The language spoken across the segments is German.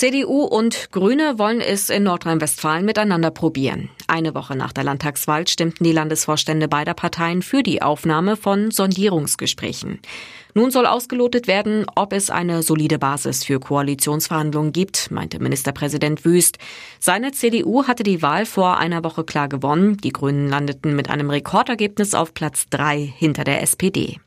CDU und Grüne wollen es in Nordrhein-Westfalen miteinander probieren. Eine Woche nach der Landtagswahl stimmten die Landesvorstände beider Parteien für die Aufnahme von Sondierungsgesprächen. Nun soll ausgelotet werden, ob es eine solide Basis für Koalitionsverhandlungen gibt, meinte Ministerpräsident Wüst. Seine CDU hatte die Wahl vor einer Woche klar gewonnen. Die Grünen landeten mit einem Rekordergebnis auf Platz drei hinter der SPD.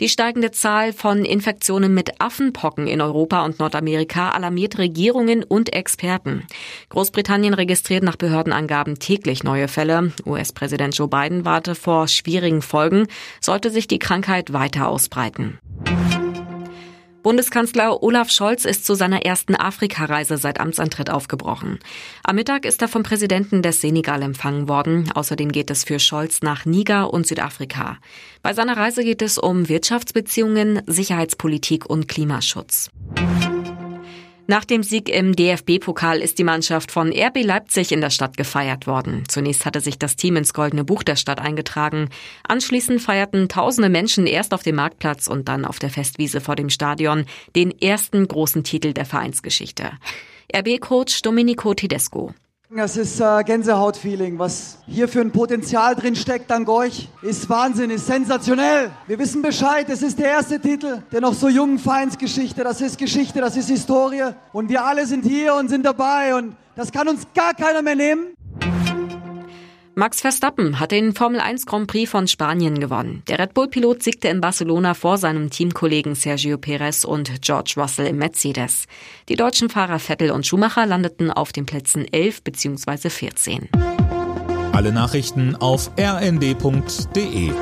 Die steigende Zahl von Infektionen mit Affenpocken in Europa und Nordamerika alarmiert Regierungen und Experten. Großbritannien registriert nach Behördenangaben täglich neue Fälle. US-Präsident Joe Biden warte vor schwierigen Folgen, sollte sich die Krankheit weiter ausbreiten. Bundeskanzler Olaf Scholz ist zu seiner ersten Afrikareise seit Amtsantritt aufgebrochen. Am Mittag ist er vom Präsidenten des Senegal empfangen worden. Außerdem geht es für Scholz nach Niger und Südafrika. Bei seiner Reise geht es um Wirtschaftsbeziehungen, Sicherheitspolitik und Klimaschutz. Nach dem Sieg im DFB-Pokal ist die Mannschaft von RB Leipzig in der Stadt gefeiert worden. Zunächst hatte sich das Team ins Goldene Buch der Stadt eingetragen. Anschließend feierten tausende Menschen erst auf dem Marktplatz und dann auf der Festwiese vor dem Stadion den ersten großen Titel der Vereinsgeschichte. RB-Coach Domenico Tedesco. Das ist äh, Gänsehautfeeling. Was hier für ein Potenzial drin steckt, dank euch, ist Wahnsinn, ist sensationell. Wir wissen Bescheid, es ist der erste Titel der noch so jungen Vereinsgeschichte. Das ist Geschichte, das ist Historie. Und wir alle sind hier und sind dabei und das kann uns gar keiner mehr nehmen. Max Verstappen hat den Formel 1 Grand Prix von Spanien gewonnen. Der Red Bull-Pilot siegte in Barcelona vor seinem Teamkollegen Sergio Perez und George Russell im Mercedes. Die deutschen Fahrer Vettel und Schumacher landeten auf den Plätzen 11 bzw. 14. Alle Nachrichten auf rnd.de